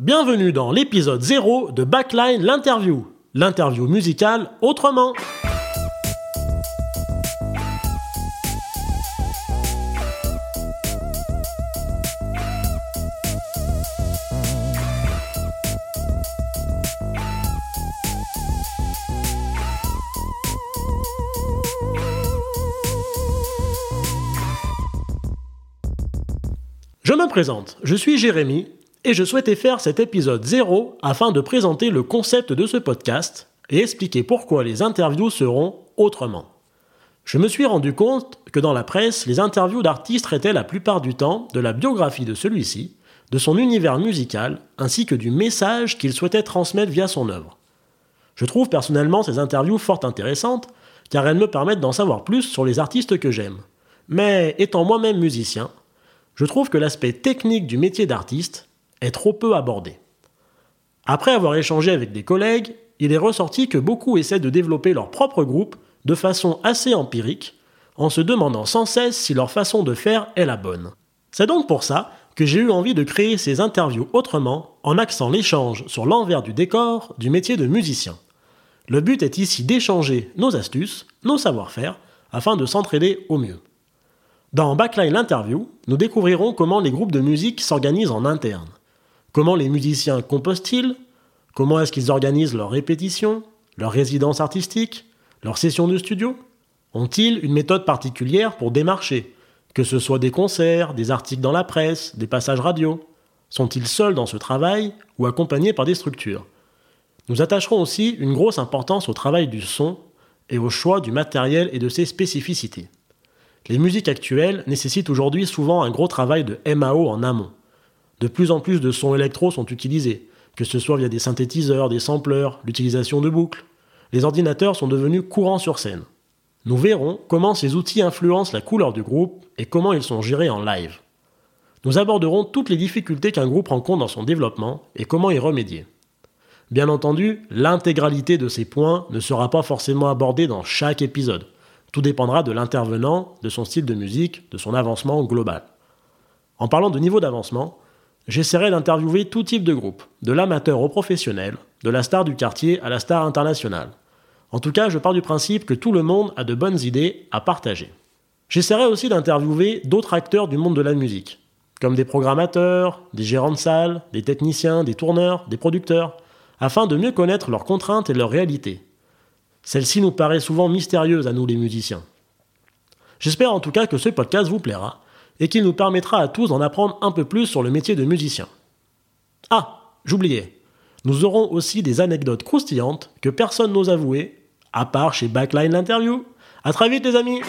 Bienvenue dans l'épisode 0 de Backline l'interview, l'interview musicale autrement. Je me présente, je suis Jérémy et je souhaitais faire cet épisode 0 afin de présenter le concept de ce podcast et expliquer pourquoi les interviews seront autrement. Je me suis rendu compte que dans la presse, les interviews d'artistes traitaient la plupart du temps de la biographie de celui-ci, de son univers musical, ainsi que du message qu'il souhaitait transmettre via son œuvre. Je trouve personnellement ces interviews fort intéressantes, car elles me permettent d'en savoir plus sur les artistes que j'aime. Mais étant moi-même musicien, je trouve que l'aspect technique du métier d'artiste est trop peu abordé. Après avoir échangé avec des collègues, il est ressorti que beaucoup essaient de développer leur propre groupe de façon assez empirique, en se demandant sans cesse si leur façon de faire est la bonne. C'est donc pour ça que j'ai eu envie de créer ces interviews autrement, en axant l'échange sur l'envers du décor du métier de musicien. Le but est ici d'échanger nos astuces, nos savoir-faire, afin de s'entraider au mieux. Dans Backline Interview, nous découvrirons comment les groupes de musique s'organisent en interne. Comment les musiciens composent-ils? Comment est-ce qu'ils organisent leurs répétitions, leurs résidences artistiques, leurs sessions de studio? Ont-ils une méthode particulière pour démarcher Que ce soit des concerts, des articles dans la presse, des passages radio? Sont-ils seuls dans ce travail ou accompagnés par des structures? Nous attacherons aussi une grosse importance au travail du son et au choix du matériel et de ses spécificités. Les musiques actuelles nécessitent aujourd'hui souvent un gros travail de MAO en amont. De plus en plus de sons électro sont utilisés, que ce soit via des synthétiseurs, des sampleurs, l'utilisation de boucles. Les ordinateurs sont devenus courants sur scène. Nous verrons comment ces outils influencent la couleur du groupe et comment ils sont gérés en live. Nous aborderons toutes les difficultés qu'un groupe rencontre dans son développement et comment y remédier. Bien entendu, l'intégralité de ces points ne sera pas forcément abordée dans chaque épisode. Tout dépendra de l'intervenant, de son style de musique, de son avancement global. En parlant de niveau d'avancement, J'essaierai d'interviewer tout type de groupe, de l'amateur au professionnel, de la star du quartier à la star internationale. En tout cas, je pars du principe que tout le monde a de bonnes idées à partager. J'essaierai aussi d'interviewer d'autres acteurs du monde de la musique, comme des programmateurs, des gérants de salles, des techniciens, des tourneurs, des producteurs, afin de mieux connaître leurs contraintes et leurs réalités. Celle-ci nous paraît souvent mystérieuse à nous les musiciens. J'espère en tout cas que ce podcast vous plaira et qui nous permettra à tous d'en apprendre un peu plus sur le métier de musicien. Ah, j'oubliais. Nous aurons aussi des anecdotes croustillantes que personne n'ose avouer, à part chez Backline l'interview. À très vite les amis